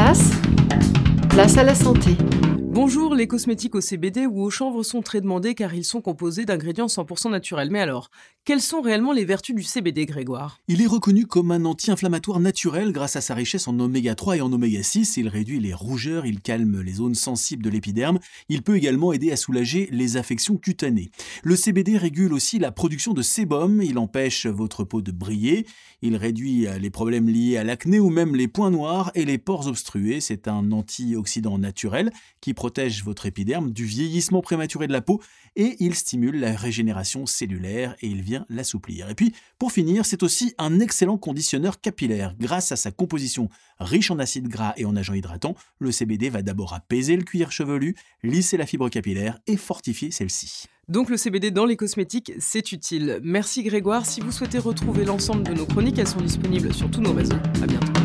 place, place à la santé. Bonjour, les cosmétiques au CBD ou au chanvre sont très demandés car ils sont composés d'ingrédients 100% naturels. Mais alors, quelles sont réellement les vertus du CBD, Grégoire? Il est reconnu comme un anti-inflammatoire naturel grâce à sa richesse en oméga 3 et en oméga 6. Il réduit les rougeurs, il calme les zones sensibles de l'épiderme. Il peut également aider à soulager les affections cutanées. Le CBD régule aussi la production de sébum. Il empêche votre peau de briller. Il réduit les problèmes liés à l'acné ou même les points noirs et les pores obstrués. C'est un antioxydant naturel qui protège votre épiderme du vieillissement prématuré de la peau et il stimule la régénération cellulaire et il vient l'assouplir. Et puis, pour finir, c'est aussi un excellent conditionneur capillaire. Grâce à sa composition riche en acides gras et en agents hydratants, le CBD va d'abord apaiser le cuir chevelu, lisser la fibre capillaire et fortifier celle-ci. Donc le CBD dans les cosmétiques, c'est utile. Merci Grégoire. Si vous souhaitez retrouver l'ensemble de nos chroniques, elles sont disponibles sur tous nos réseaux. À bientôt.